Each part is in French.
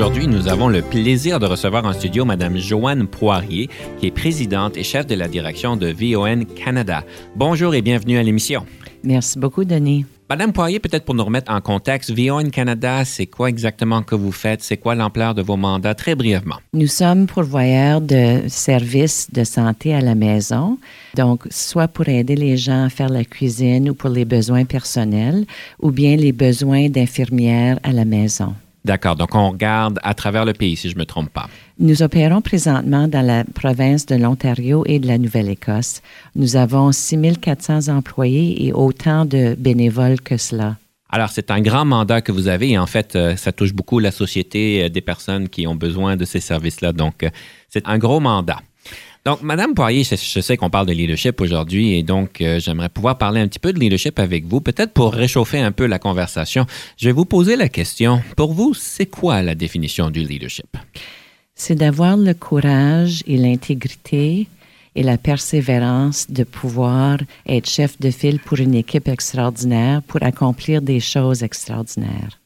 Aujourd'hui, nous avons le plaisir de recevoir en studio Madame Joanne Poirier, qui est présidente et chef de la direction de VON Canada. Bonjour et bienvenue à l'émission. Merci beaucoup, Denis. Madame Poirier, peut-être pour nous remettre en contexte, VON Canada, c'est quoi exactement que vous faites? C'est quoi l'ampleur de vos mandats? Très brièvement. Nous sommes pourvoyeurs de services de santé à la maison. Donc, soit pour aider les gens à faire la cuisine ou pour les besoins personnels, ou bien les besoins d'infirmières à la maison. D'accord. Donc, on regarde à travers le pays, si je ne me trompe pas. Nous opérons présentement dans la province de l'Ontario et de la Nouvelle-Écosse. Nous avons 6400 employés et autant de bénévoles que cela. Alors, c'est un grand mandat que vous avez et en fait, euh, ça touche beaucoup la société euh, des personnes qui ont besoin de ces services-là. Donc, euh, c'est un gros mandat. Donc, Madame Poirier, je, sais qu'on parle de leadership aujourd'hui et donc euh, j'aimerais pouvoir parler un petit peu de leadership avec vous, peut-être pour réchauffer un peu la conversation. Je vais vous poser la question. Pour vous, c'est quoi la définition du leadership? C'est d'avoir le courage et l'intégrité et la persévérance de pouvoir être chef de file pour une équipe extraordinaire, pour accomplir des choses extraordinaires.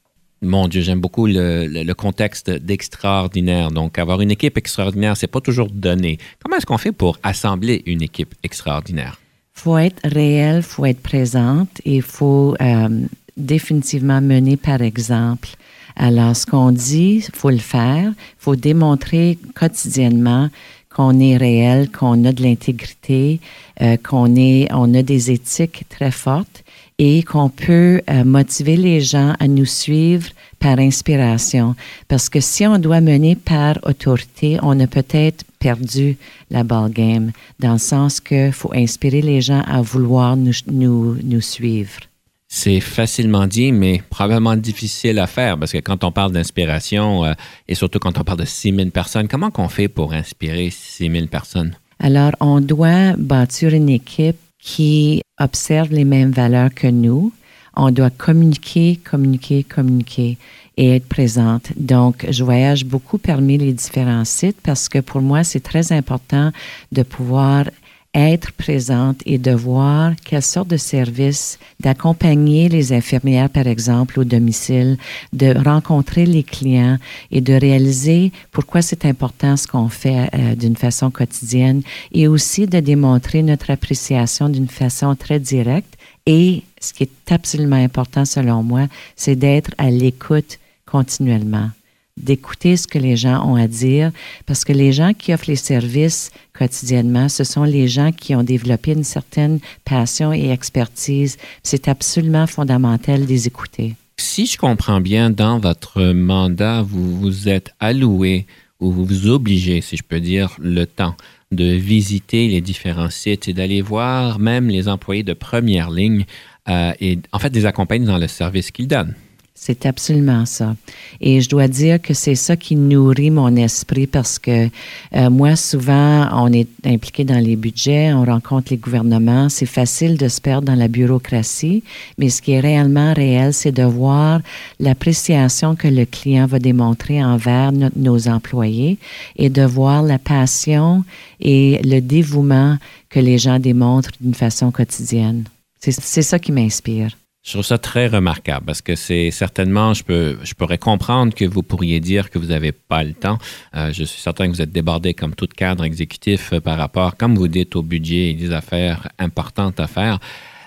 Mon Dieu, j'aime beaucoup le, contexte d'extraordinaire. Donc, avoir une équipe extraordinaire, c'est pas toujours donné. Comment est-ce qu'on fait pour assembler une équipe extraordinaire? faut être réel, faut être présente et il faut euh, définitivement mener par exemple. Alors, ce qu'on dit, faut le faire. faut démontrer quotidiennement qu'on est réel, qu'on a de l'intégrité, euh, qu'on on a des éthiques très fortes et qu'on peut euh, motiver les gens à nous suivre par inspiration. Parce que si on doit mener par autorité, on a peut-être perdu la ball game, dans le sens que faut inspirer les gens à vouloir nous, nous, nous suivre. C'est facilement dit, mais probablement difficile à faire parce que quand on parle d'inspiration euh, et surtout quand on parle de 6000 personnes, comment qu'on fait pour inspirer 6000 personnes? Alors, on doit bâtir une équipe qui observe les mêmes valeurs que nous. On doit communiquer, communiquer, communiquer et être présente. Donc, je voyage beaucoup parmi les différents sites parce que pour moi, c'est très important de pouvoir être présente et de voir quelle sorte de service, d'accompagner les infirmières, par exemple, au domicile, de rencontrer les clients et de réaliser pourquoi c'est important ce qu'on fait euh, d'une façon quotidienne et aussi de démontrer notre appréciation d'une façon très directe. Et ce qui est absolument important selon moi, c'est d'être à l'écoute continuellement d'écouter ce que les gens ont à dire, parce que les gens qui offrent les services quotidiennement, ce sont les gens qui ont développé une certaine passion et expertise. C'est absolument fondamental de les écouter. Si je comprends bien, dans votre mandat, vous vous êtes alloué ou vous vous obligez, si je peux dire, le temps de visiter les différents sites et d'aller voir même les employés de première ligne euh, et en fait les accompagner dans le service qu'ils donnent. C'est absolument ça. Et je dois dire que c'est ça qui nourrit mon esprit parce que euh, moi, souvent, on est impliqué dans les budgets, on rencontre les gouvernements. C'est facile de se perdre dans la bureaucratie, mais ce qui est réellement réel, c'est de voir l'appréciation que le client va démontrer envers no- nos employés et de voir la passion et le dévouement que les gens démontrent d'une façon quotidienne. C'est ça qui m'inspire. Je trouve ça très remarquable parce que c'est certainement, je, peux, je pourrais comprendre que vous pourriez dire que vous n'avez pas le temps. Euh, je suis certain que vous êtes débordé comme tout cadre exécutif euh, par rapport, comme vous dites, au budget et des affaires importantes à faire.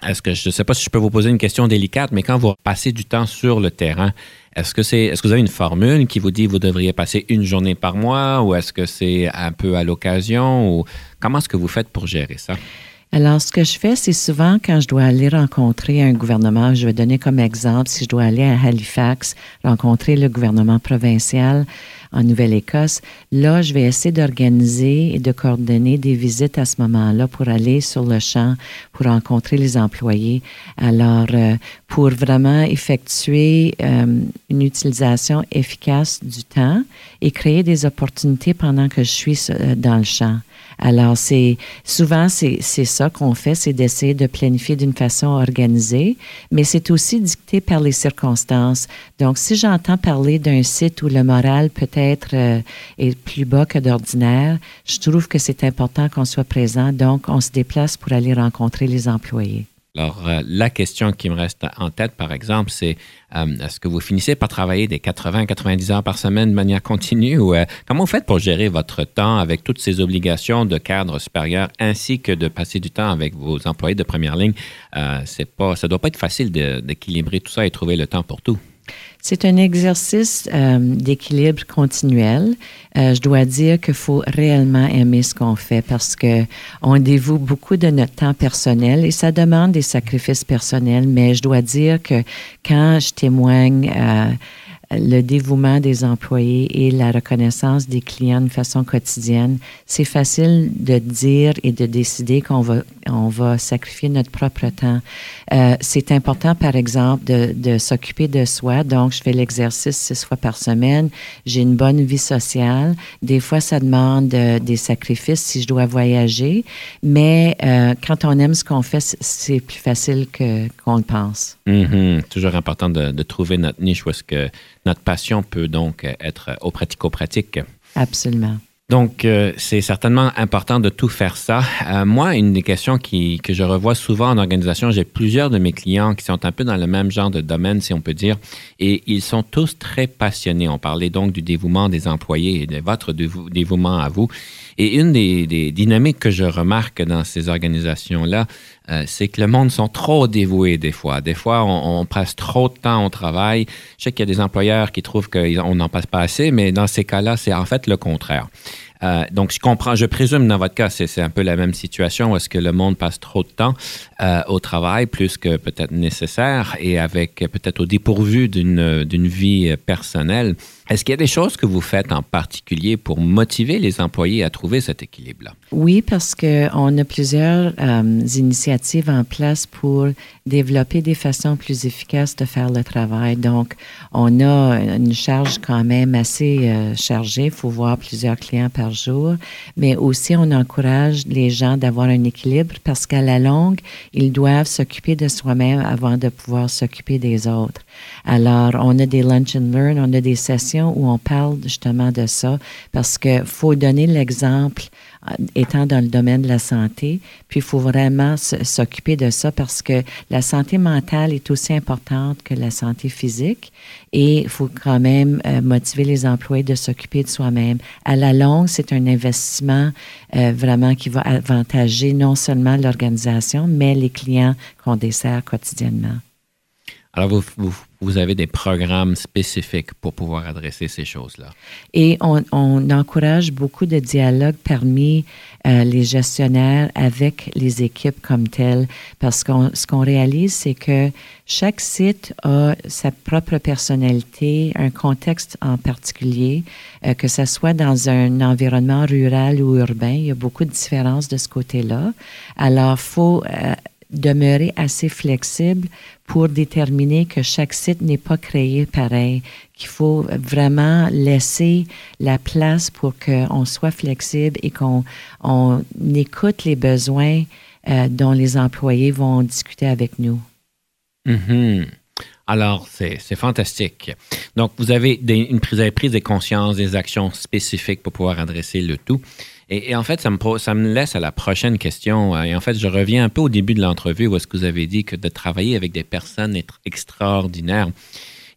Est-ce que je ne sais pas si je peux vous poser une question délicate, mais quand vous passez du temps sur le terrain, est-ce que c'est est-ce que vous avez une formule qui vous dit vous devriez passer une journée par mois ou est-ce que c'est un peu à l'occasion ou comment est-ce que vous faites pour gérer ça? Alors, ce que je fais, c'est souvent quand je dois aller rencontrer un gouvernement, je vais donner comme exemple, si je dois aller à Halifax, rencontrer le gouvernement provincial en Nouvelle-Écosse, là, je vais essayer d'organiser et de coordonner des visites à ce moment-là pour aller sur le champ, pour rencontrer les employés. Alors, euh, pour vraiment effectuer euh, une utilisation efficace du temps et créer des opportunités pendant que je suis euh, dans le champ. Alors, c'est souvent, c'est ça qu'on fait, c'est d'essayer de planifier d'une façon organisée, mais c'est aussi dicté par les circonstances. Donc, si j'entends parler d'un site où le moral peut-être euh, est plus bas que d'ordinaire, je trouve que c'est important qu'on soit présent. Donc, on se déplace pour aller rencontrer les employés. Alors, euh, la question qui me reste en tête, par exemple, c'est euh, est-ce que vous finissez par travailler des 80-90 heures par semaine de manière continue ou euh, comment vous faites pour gérer votre temps avec toutes ces obligations de cadre supérieur ainsi que de passer du temps avec vos employés de première ligne? c'est pas, ça ne doit pas être facile d'équilibrer tout ça et trouver le temps pour tout. C'est un exercice euh, d'équilibre continuel. Euh, je dois dire qu'il faut réellement aimer ce qu'on fait parce que on dévoue beaucoup de notre temps personnel et ça demande des sacrifices personnels. Mais je dois dire que quand je témoigne euh, le dévouement des employés et la reconnaissance des clients de façon quotidienne, c'est facile de dire et de décider qu'on va, on va sacrifier notre propre temps. Euh, c'est important, par exemple, de, de s'occuper de soi. Donc, je fais l'exercice six fois par semaine. J'ai une bonne vie sociale. Des fois, ça demande euh, des sacrifices si je dois voyager. Mais euh, quand on aime ce qu'on fait, c'est plus facile que, qu'on le pense. Mm-hmm. Toujours important de, trouver notre niche que notre passion peut donc être au pratico-pratique. Absolument. Donc, euh, c'est certainement important de tout faire ça. Euh, moi, une des questions qui, que je revois souvent en organisation, j'ai plusieurs de mes clients qui sont un peu dans le même genre de domaine, si on peut dire, et ils sont tous très passionnés. On parlait donc du dévouement des employés et de votre dévouement à vous. Et une des, dynamiques que je remarque dans ces organisations-là, euh, c'est que le monde sont trop dévoués des fois. Des fois, on, passe trop de temps au travail. Je sais qu'il y a des employeurs qui trouvent qu'on n'en passe pas assez, mais dans ces cas-là, c'est en fait le contraire. Euh, donc, je comprends, je présume dans votre cas, c'est un peu la même situation. Est-ce que le monde passe trop de temps euh, au travail, plus que peut-être nécessaire, et avec peut-être au dépourvu d'une vie personnelle? Est-ce qu'il y a des choses que vous faites en particulier pour motiver les employés à trouver cet équilibre-là? Oui, parce qu'on a plusieurs euh, initiatives en place pour développer des façons plus efficaces de faire le travail. Donc, on a une charge quand même assez euh, chargée. Il faut voir plusieurs clients par jour. Mais aussi, on encourage les gens d'avoir un équilibre parce qu'à la longue, ils doivent s'occuper de soi-même avant de pouvoir s'occuper des autres. Alors, on a des lunch and learn, on a des sessions où on parle justement de ça parce que faut donner l'exemple euh, étant dans le domaine de la santé, puis il faut vraiment s'occuper de ça parce que la santé mentale est aussi importante que la santé physique et il faut quand même euh, motiver les employés de s'occuper de soi-même. À la longue, c'est un investissement euh, vraiment qui va avantager non seulement l'organisation, mais les clients qu'on dessert quotidiennement. Alors, vous, vous, avez des programmes spécifiques pour pouvoir adresser ces choses-là. Et on, encourage beaucoup de dialogues parmi euh, les gestionnaires avec les équipes comme telles, parce que ce qu'on réalise, c'est que chaque site a sa propre personnalité, un contexte en particulier, euh, que ce soit dans un environnement rural ou urbain, il y a beaucoup de différences de ce côté-là. Alors, faut euh, demeurer assez flexible pour déterminer que chaque site n'est pas créé pareil, qu'il faut vraiment laisser la place pour qu'on soit flexible et qu'on on écoute les besoins euh, dont les employés vont discuter avec nous. Mm-hmm. Alors, c'est fantastique. Donc, vous avez, une, vous avez pris des consciences, des actions spécifiques pour pouvoir adresser le tout. Et, en fait, ça me, ça me laisse à la prochaine question. Euh, et en fait, je reviens un peu au début de l'entrevue où est-ce que vous avez dit que de travailler avec des personnes extraordinaires.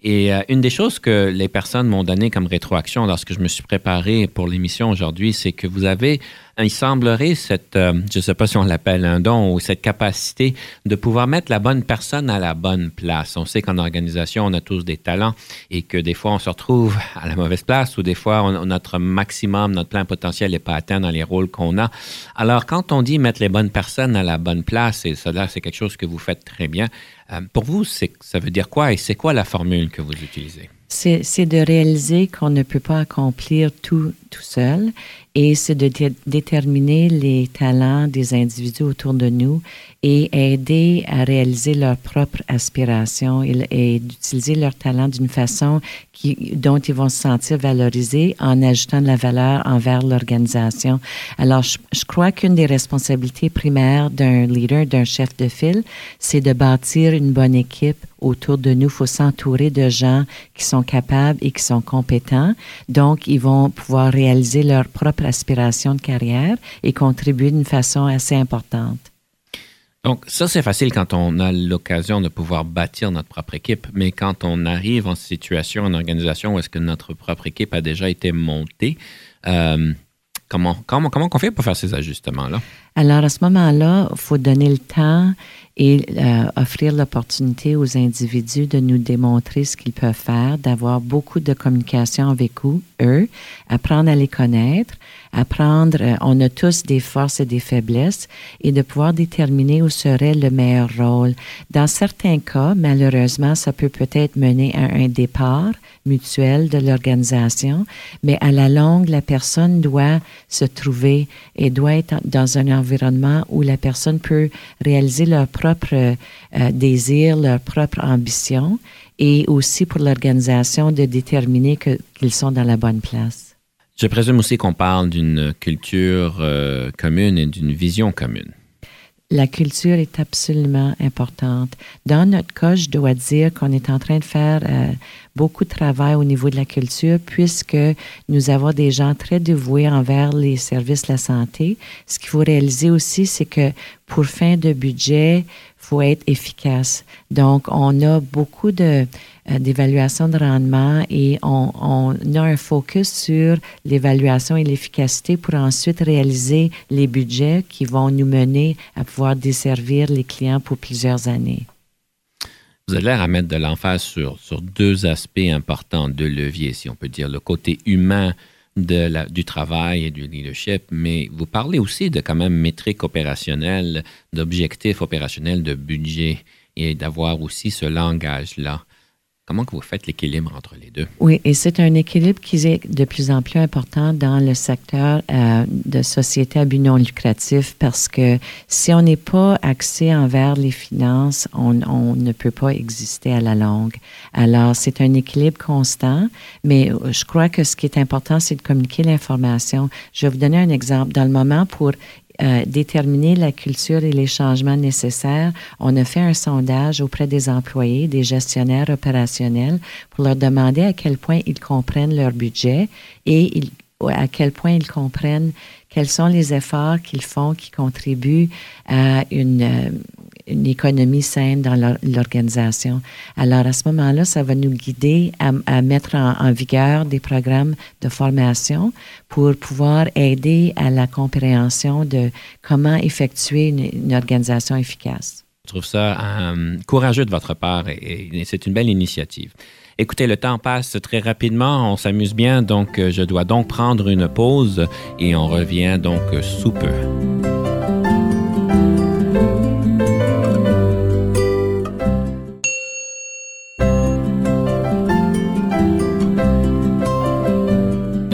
Et euh, une des choses que les personnes m'ont donné comme rétroaction lorsque je me suis préparé pour l'émission aujourd'hui, c'est que vous avez il semblerait cette, euh, je ne sais pas si on l'appelle un don ou cette capacité de pouvoir mettre la bonne personne à la bonne place. On sait qu'en organisation, on a tous des talents et que des fois, on se retrouve à la mauvaise place ou des fois, notre maximum, notre plein potentiel n'est pas atteint dans les rôles qu'on a. Alors, quand on dit mettre les bonnes personnes à la bonne place, et cela, c'est quelque chose que vous faites très bien, euh, pour vous, ça veut dire quoi et c'est quoi la formule que vous utilisez? c'est de réaliser qu'on ne peut pas accomplir tout tout seul et c'est de déterminer les talents des individus autour de nous et aider à réaliser leurs propres aspirations et, d'utiliser leurs talents d'une façon dont ils vont se sentir valorisés en ajoutant de la valeur envers l'organisation. Alors, je, je crois qu'une des responsabilités primaires d'un leader, d'un chef de file, c'est de bâtir une bonne équipe autour de nous. Il faut s'entourer de gens qui sont capables et qui sont compétents. Donc, ils vont pouvoir réaliser leur propre aspiration de carrière et contribuer d'une façon assez importante. Donc, ça, c'est facile quand on a l'occasion de pouvoir bâtir notre propre équipe. Mais quand on arrive en situation, en organisation où est-ce que notre propre équipe a déjà été montée, euh, comment, on fait pour faire ces ajustements-là? Alors, à ce moment-là, il faut donner le temps et euh, offrir l'opportunité aux individus de nous démontrer ce qu'ils peuvent faire, d'avoir beaucoup de communication avec eux, apprendre à les connaître, apprendre, euh, on a tous des forces et des faiblesses, et de pouvoir déterminer où serait le meilleur rôle. Dans certains cas, malheureusement, ça peut peut-être mener à un départ mutuel de l'organisation, mais à la longue, la personne doit se trouver et doit être dans un environnement où la personne peut réaliser leur propre propres euh, désirs, leurs propres ambitions et aussi pour l'organisation de déterminer qu'ils sont dans la bonne place. Je présume aussi qu'on parle d'une culture euh, commune et d'une vision commune. La culture est absolument importante. Dans notre cas, je dois dire qu'on est en train de faire euh, beaucoup de travail au niveau de la culture puisque nous avons des gens très dévoués envers les services de la santé. Ce qu'il faut réaliser aussi, c'est que pour fin de budget, faut être efficace. Donc, on a beaucoup de d'évaluation de rendement et on, a un focus sur l'évaluation et l'efficacité pour ensuite réaliser les budgets qui vont nous mener à pouvoir desservir les clients pour plusieurs années. Vous avez l'air à mettre de l'emphase sur, sur deux aspects importants de levier, si on peut dire, le côté humain de la, du travail et du leadership, mais vous parlez aussi de quand même métriques opérationnelles, d'objectifs opérationnels, de budget et d'avoir aussi ce langage-là. Comment que vous faites l'équilibre entre les deux? Oui, et c'est un équilibre qui est de plus en plus important dans le secteur euh, de société à but non lucratif parce que si on n'est pas axé envers les finances, on, on, ne peut pas exister à la longue. Alors, c'est un équilibre constant, mais je crois que ce qui est important, c'est de communiquer l'information. Je vais vous donner un exemple. Dans le moment pour euh, déterminer la culture et les changements nécessaires, on a fait un sondage auprès des employés, des gestionnaires opérationnels, pour leur demander à quel point ils comprennent leur budget et à quel point ils comprennent quels sont les efforts qu'ils font qui contribuent à une, euh, une économie saine dans l'organisation. Alors, à ce moment-là, ça va nous guider à, mettre en, vigueur des programmes de formation pour pouvoir aider à la compréhension de comment effectuer une, organisation efficace. Je trouve ça euh, courageux de votre part et, c'est une belle initiative. Écoutez, le temps passe très rapidement, on s'amuse bien, donc euh, je dois donc prendre une pause et on revient donc sous peu.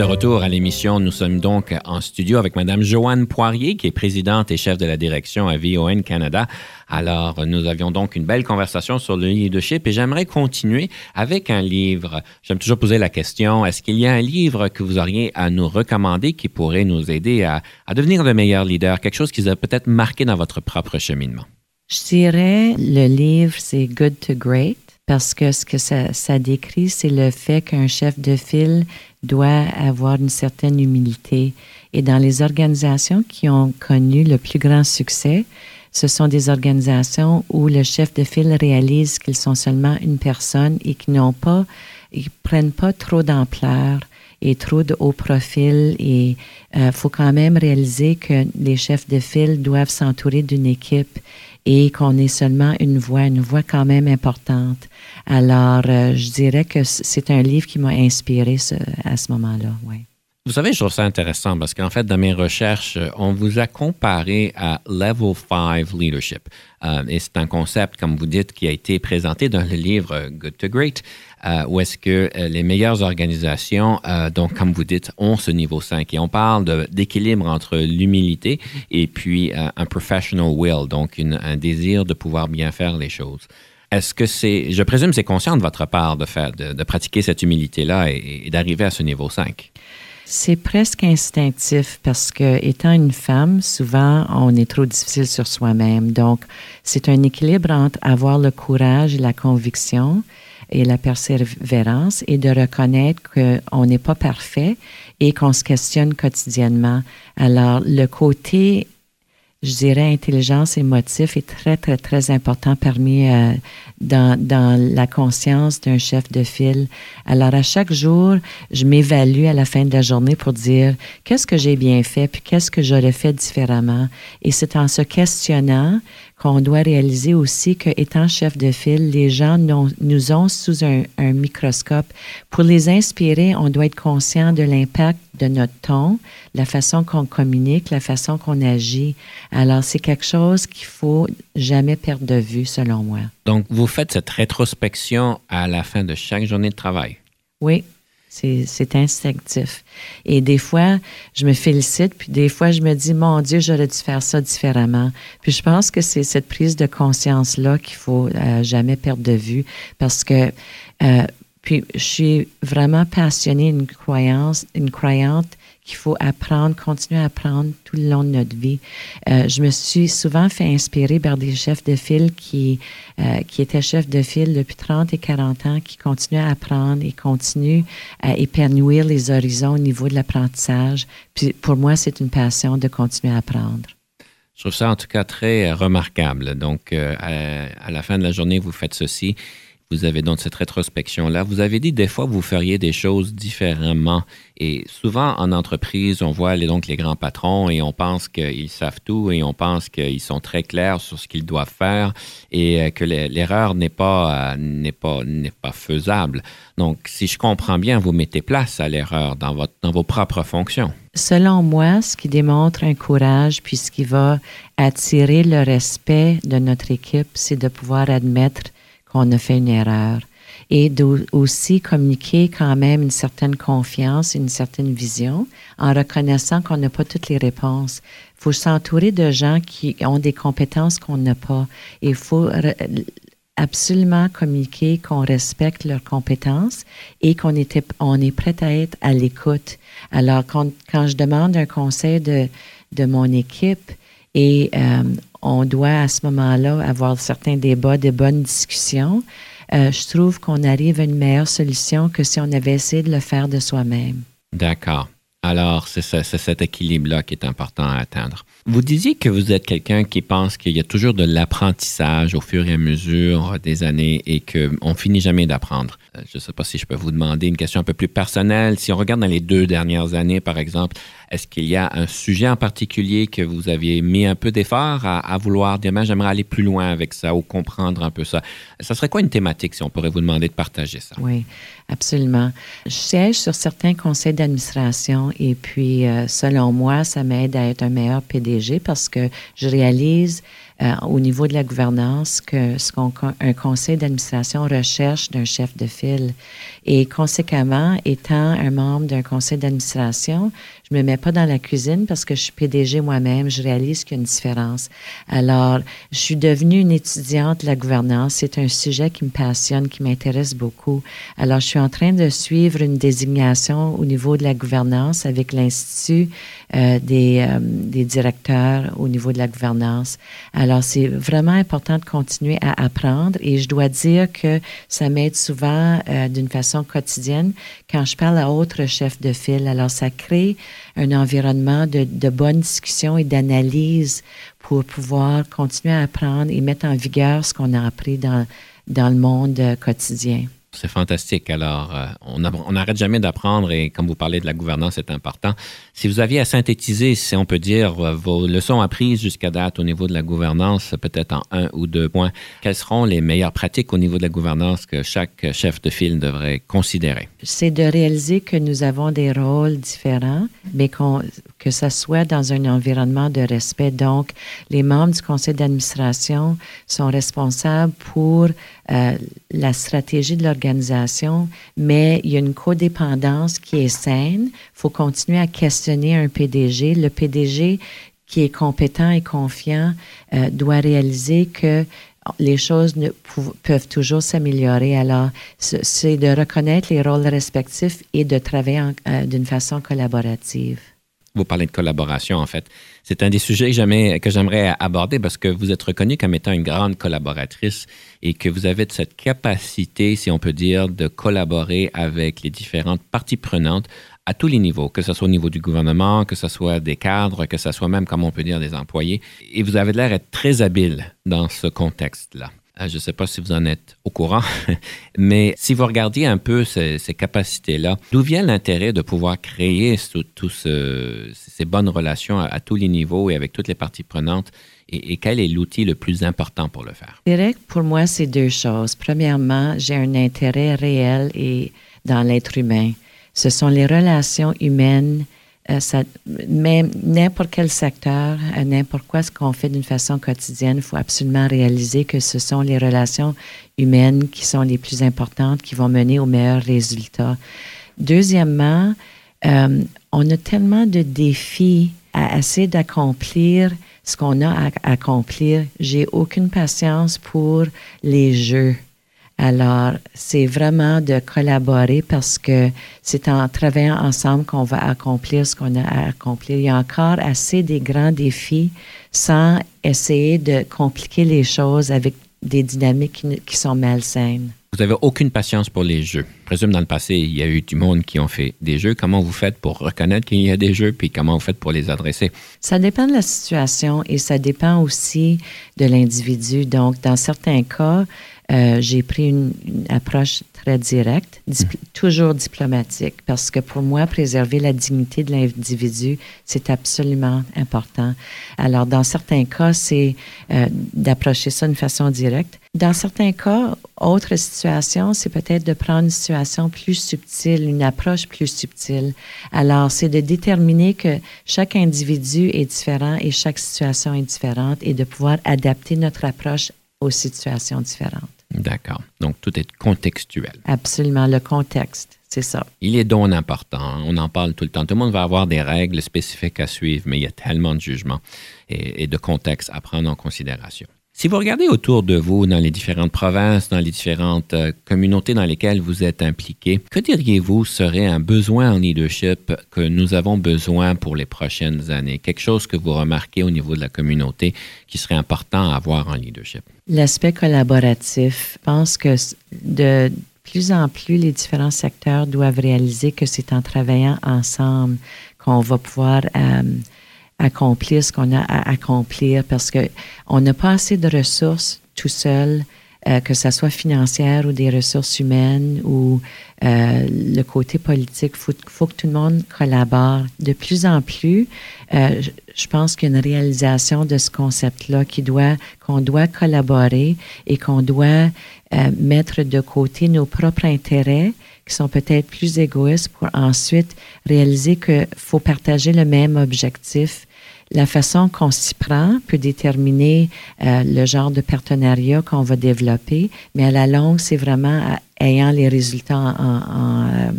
Retour à l'émission. Nous sommes donc en studio avec Mme Joanne Poirier, qui est présidente et chef de la direction à VON Canada. Alors, nous avions donc une belle conversation sur le leadership et j'aimerais continuer avec un livre. J'aime toujours poser la question, est-ce qu'il y a un livre que vous auriez à nous recommander qui pourrait nous aider à, à devenir de meilleurs leaders, quelque chose qui vous a peut-être marqué dans votre propre cheminement? Je dirais, le livre, c'est Good to Great parce que ce que ça, ça décrit, c'est le fait qu'un chef de file doit avoir une certaine humilité. Et dans les organisations qui ont connu le plus grand succès, ce sont des organisations où le chef de file réalise qu'ils sont seulement une personne et qu'ils n'ont pas, ils prennent pas trop d'ampleur et trop de haut profil. Et il euh, faut quand même réaliser que les chefs de file doivent s'entourer d'une équipe et qu'on est seulement une voix, une voix quand même importante. Alors, euh, je dirais que c'est un livre qui m'a inspiré à ce moment-là. Ouais. Vous savez, je trouve ça intéressant parce qu'en fait, dans mes recherches, on vous a comparé à Level 5 Leadership. Euh, et c'est un concept, comme vous dites, qui a été présenté dans le livre Good to Great, euh, où est-ce que euh, les meilleures organisations, donc comme vous dites, ont ce niveau 5. Et on parle d'équilibre entre l'humilité et puis un professional will, donc un désir de pouvoir bien faire les choses. Est-ce que c'est, je présume, c'est conscient de votre part de faire, de, pratiquer cette humilité-là et d'arriver à ce niveau 5? C'est presque instinctif parce que, étant une femme, souvent, on est trop difficile sur soi-même. Donc, c'est un équilibre entre avoir le courage la conviction et la persévérance et de reconnaître qu'on n'est pas parfait et qu'on se questionne quotidiennement. Alors, le côté je dirais, intelligence émotive est très, très, très important parmi euh, dans, dans la conscience d'un chef de file. Alors, à chaque jour, je m'évalue à la fin de la journée pour dire qu'est-ce que j'ai bien fait, puis qu'est-ce que j'aurais fait différemment. Et c'est en se questionnant qu'on doit réaliser aussi que, étant chef de file, les gens nous ont sous un, microscope. Pour les inspirer, on doit être conscient de l'impact de notre ton, la façon qu'on communique, la façon qu'on agit. Alors, c'est quelque chose qu'il faut jamais perdre de vue, selon moi. Donc, vous faites cette rétrospection à la fin de chaque journée de travail? Oui, c'est instinctif. Et des fois, je me félicite, puis des fois, je me dis, mon Dieu, j'aurais dû faire ça différemment. Puis je pense que c'est cette prise de conscience-là qu'il faut euh, jamais perdre de vue parce que, euh, puis je suis vraiment passionnée, une croyance, une croyante qu'il faut apprendre, continuer à apprendre tout le long de notre vie. Euh, je me suis souvent fait inspirer par des chefs de file qui, euh, qui étaient chefs de file depuis 30 et 40 ans, qui continuent à apprendre et continuent à épanouir les horizons au niveau de l'apprentissage. Pour moi, c'est une passion de continuer à apprendre. Je trouve ça en tout cas très remarquable. Donc, euh, à, la fin de la journée, vous faites ceci. Vous avez donc cette rétrospection-là. Vous avez dit des fois vous feriez des choses différemment. Et souvent en entreprise, on voit les, donc les grands patrons et on pense qu'ils savent tout et on pense qu'ils sont très clairs sur ce qu'ils doivent faire et euh, que l'erreur n'est pas, euh, pas, pas faisable. Donc, si je comprends bien, vous mettez place à l'erreur dans, dans vos propres fonctions. Selon moi, ce qui démontre un courage puis ce qui va attirer le respect de notre équipe, c'est de pouvoir admettre qu'on a fait une erreur et aussi communiquer quand même une certaine confiance, une certaine vision en reconnaissant qu'on n'a pas toutes les réponses. Il faut s'entourer de gens qui ont des compétences qu'on n'a pas. Il faut absolument communiquer qu'on respecte leurs compétences et qu'on on est prêt à être à l'écoute. Alors, quand, quand, je demande un conseil de, de mon équipe et euh, on doit à ce moment-là avoir certains débats, des bonnes discussions. Euh, je trouve qu'on arrive à une meilleure solution que si on avait essayé de le faire de soi-même. D'accord. Alors, c'est cet équilibre-là qui est important à atteindre. Vous disiez que vous êtes quelqu'un qui pense qu'il y a toujours de l'apprentissage au fur et à mesure des années et qu'on finit jamais d'apprendre. Euh, je ne sais pas si je peux vous demander une question un peu plus personnelle. Si on regarde dans les deux dernières années, par exemple, est-ce qu'il y a un sujet en particulier que vous aviez mis un peu d'effort à, vouloir dire, j'aimerais aller plus loin avec ça ou comprendre un peu ça? Ça serait quoi une thématique si on pourrait vous demander de partager ça? Oui, absolument. Je siège sur certains conseils d'administration et puis, euh, selon moi, ça m'aide à être un meilleur PDG parce que je réalise euh, au niveau de la gouvernance que ce qu'un conseil d'administration recherche d'un chef de file. Et conséquemment, étant un membre d'un conseil d'administration, je me mets pas dans la cuisine parce que je suis PDG moi-même. Je réalise qu'il y a une différence. Alors, je suis devenue une étudiante de la gouvernance. C'est un sujet qui me passionne, qui m'intéresse beaucoup. Alors, je suis en train de suivre une désignation au niveau de la gouvernance avec l'Institut euh, des, euh, des directeurs au niveau de la gouvernance. Alors, c'est vraiment important de continuer à apprendre et je dois dire que ça m'aide souvent euh, d'une façon quotidienne quand je parle à autres chefs de file. Alors, ça crée un environnement de, de bonne discussion et d'analyse pour pouvoir continuer à apprendre et mettre en vigueur ce qu'on a appris dans, dans le monde quotidien. C'est fantastique. Alors, euh, on n'arrête jamais d'apprendre et comme vous parlez de la gouvernance, c'est important. Si vous aviez à synthétiser, si on peut dire, euh, vos leçons apprises jusqu'à date au niveau de la gouvernance, peut-être en un ou deux points, quelles seront les meilleures pratiques au niveau de la gouvernance que chaque chef de file devrait considérer? C'est de réaliser que nous avons des rôles différents, mais que ça soit dans un environnement de respect. Donc, les membres du conseil d'administration sont responsables pour euh, la stratégie de l'organisation, mais il y a une codépendance qui est saine. Il faut continuer à questionner un PDG. Le PDG qui est compétent et confiant euh, doit réaliser que les choses peuvent toujours s'améliorer. Alors, c'est de reconnaître les rôles respectifs et de travailler euh, d'une façon collaborative vous parlez de collaboration, en fait. C'est un des sujets que j'aimerais aborder parce que vous êtes reconnue comme étant une grande collaboratrice et que vous avez cette capacité, si on peut dire, de collaborer avec les différentes parties prenantes à tous les niveaux, que ce soit au niveau du gouvernement, que ce soit des cadres, que ce soit même, comme on peut dire, des employés. Et vous avez l'air d'être très habile dans ce contexte-là. Euh, je ne sais pas si vous en êtes au courant, mais si vous regardiez un peu ces, capacités-là, d'où vient l'intérêt de pouvoir créer toutes ces bonnes relations à, tous les niveaux et avec toutes les parties prenantes? Et, quel est l'outil le plus important pour le faire? Direct, pour moi, c'est deux choses. Premièrement, j'ai un intérêt réel et dans l'être humain. Ce sont les relations humaines ça, même n'importe quel secteur, euh, n'importe quoi ce qu'on fait d'une façon quotidienne, il faut absolument réaliser que ce sont les relations humaines qui sont les plus importantes, qui vont mener aux meilleurs résultats. Deuxièmement, euh, on a tellement de défis à essayer d'accomplir ce qu'on a à accomplir. J'ai aucune patience pour les jeux. Alors, c'est vraiment de collaborer parce que c'est en travaillant ensemble qu'on va accomplir ce qu'on a à accomplir. Il y a encore assez des grands défis sans essayer de compliquer les choses avec des dynamiques qui, sont malsaines. Vous n'avez aucune patience pour les jeux. Je présume dans le passé, il y a eu du monde qui ont fait des jeux. Comment vous faites pour reconnaître qu'il y a des jeux, puis comment vous faites pour les adresser? Ça dépend de la situation et ça dépend aussi de l'individu. Donc, dans certains cas, euh, j'ai pris une, approche très directe, mm. toujours diplomatique, parce que pour moi, préserver la dignité de l'individu, c'est absolument important. Alors, dans certains cas, c'est euh, d'approcher ça d'une façon directe. Dans certains cas, autre situation, c'est peut-être de prendre une situation plus subtile, une approche plus subtile. Alors, c'est de déterminer que chaque individu est différent et chaque situation est différente et de pouvoir adapter notre approche aux situations différentes. D'accord. Donc, tout est contextuel. Absolument, le contexte, c'est ça. Il est donc important. On en parle tout le temps. Tout le monde va avoir des règles spécifiques à suivre, mais il y a tellement de jugements et de contexte à prendre en considération. Si vous regardez autour de vous dans les différentes provinces, dans les différentes euh, communautés dans lesquelles vous êtes impliqué, que diriez-vous serait un besoin en leadership que nous avons besoin pour les prochaines années? Quelque chose que vous remarquez au niveau de la communauté qui serait important à avoir en leadership? L'aspect collaboratif. Je pense que de plus en plus, les différents secteurs doivent réaliser que c'est en travaillant ensemble qu'on va pouvoir... Euh, accomplir ce qu'on a à accomplir parce que on n'a pas assez de ressources tout seul, euh, que ce soit financière ou des ressources humaines ou euh, le côté politique. Il faut, faut, que tout le monde collabore. De plus en plus, euh, je pense qu'il réalisation de ce concept-là qui doit, qu'on doit collaborer et qu'on doit euh, mettre de côté nos propres intérêts qui sont peut-être plus égoïstes pour ensuite réaliser qu'il faut partager le même objectif. La façon qu'on s'y prend peut déterminer euh, le genre de partenariat qu'on va développer, mais à la longue, c'est vraiment ayant les résultats euh,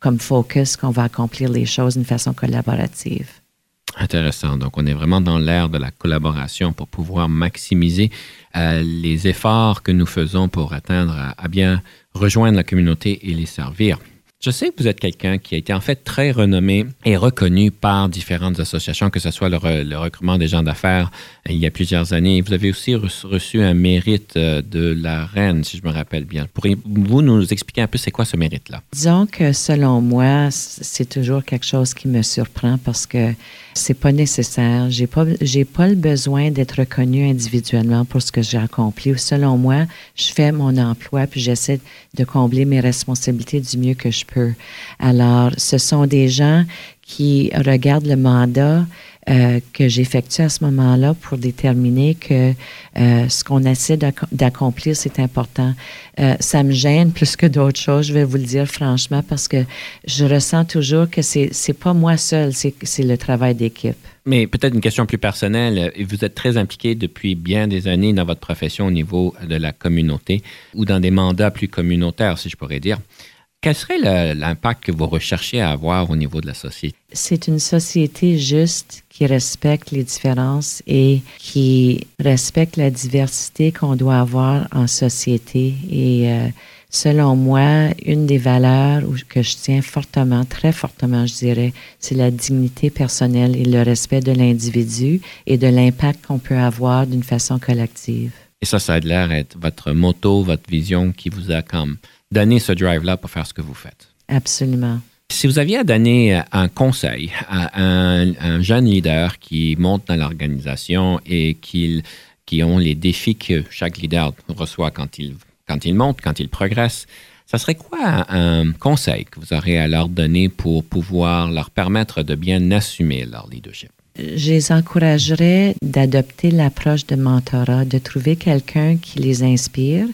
comme focus qu'on va accomplir les choses d'une façon collaborative. Intéressant. Donc, on est vraiment dans l'ère de la collaboration pour pouvoir maximiser les efforts que nous faisons pour atteindre à bien rejoindre la communauté et les servir. Je sais que vous êtes quelqu'un qui a été en fait très renommé et reconnu par différentes associations, que ce soit le, recrutement des gens d'affaires euh, il y a plusieurs années. Vous avez aussi reçu un mérite euh, de la reine, si je me rappelle bien. Pourriez-vous nous expliquer un peu c'est quoi ce mérite-là? Disons que selon moi, c'est toujours quelque chose qui me surprend parce que c'est pas nécessaire. J'ai pas, j'ai pas le besoin d'être reconnu individuellement pour ce que j'ai accompli. Selon moi, je fais mon emploi puis j'essaie de combler mes responsabilités du mieux que je peux. Alors, ce sont des gens qui regardent le mandat euh, que j'effectue à ce moment-là pour déterminer que euh, ce qu'on essaie d'accomplir, c'est important. Euh, ça me gêne plus que d'autres choses, je vais vous le dire franchement, parce que je ressens toujours que c'est c'est pas moi seul, c'est le travail d'équipe. Mais peut-être une question plus personnelle. Vous êtes très impliqué depuis bien des années dans votre profession au niveau de la communauté ou dans des mandats plus communautaires, si je pourrais dire. Quel serait l'impact que vous recherchez à avoir au niveau de la société? C'est une société juste qui respecte les différences et qui respecte la diversité qu'on doit avoir en société. Et euh, selon moi, une des valeurs que je tiens fortement, très fortement, je dirais, c'est la dignité personnelle et le respect de l'individu et de l'impact qu'on peut avoir d'une façon collective. Et ça, ça a l'air d'être votre motto, votre vision qui vous a comme donner ce drive-là pour faire ce que vous faites. Absolument. Si vous aviez à donner un conseil à un, jeune leader qui monte dans l'organisation et qui, qui ont les défis que chaque leader reçoit quand il, quand il monte, quand il progresse, ça serait quoi un conseil que vous aurez à leur donner pour pouvoir leur permettre de bien assumer leur leadership? Je les encouragerais d'adopter l'approche de mentorat, de trouver quelqu'un qui les inspire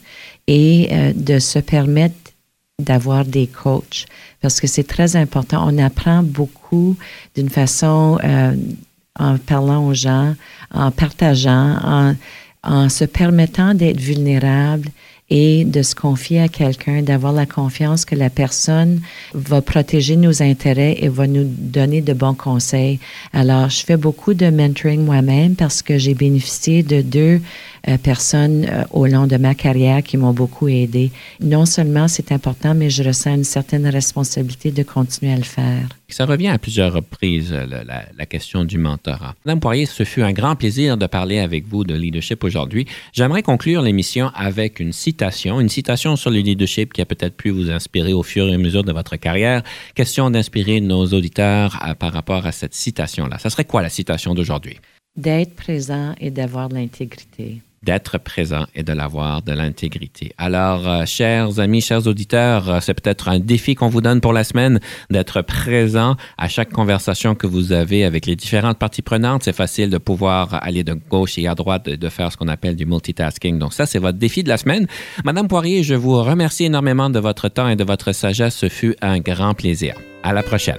et euh, de se permettre d'avoir des coachs parce que c'est très important. On apprend beaucoup d'une façon euh, en parlant aux gens, en partageant, en, en se permettant d'être vulnérable et de se confier à quelqu'un, d'avoir la confiance que la personne va protéger nos intérêts et va nous donner de bons conseils. Alors, je fais beaucoup de mentoring moi-même parce que j'ai bénéficié de deux personnes euh, au long de ma carrière qui m'ont beaucoup aidé. Non seulement c'est important, mais je ressens une certaine responsabilité de continuer à le faire. Ça revient à plusieurs reprises, euh, la, la, question du mentorat. Madame Poirier, ce fut un grand plaisir de parler avec vous de leadership aujourd'hui. J'aimerais conclure l'émission avec une citation, une citation sur le leadership qui a peut-être pu vous inspirer au fur et à mesure de votre carrière. Question d'inspirer nos auditeurs par rapport à cette citation-là. Ça serait quoi la citation d'aujourd'hui? D'être présent et d'avoir de l'intégrité d'être présent et de l'avoir de l'intégrité. Alors, euh, chers amis, chers auditeurs, euh, c'est peut-être un défi qu'on vous donne pour la semaine d'être présent à chaque conversation que vous avez avec les différentes parties prenantes. C'est facile de pouvoir aller de gauche et à droite, de, de faire ce qu'on appelle du multitasking. Donc ça, c'est votre défi de la semaine. Madame Poirier, je vous remercie énormément de votre temps et de votre sagesse. Ce fut un grand plaisir. À la prochaine.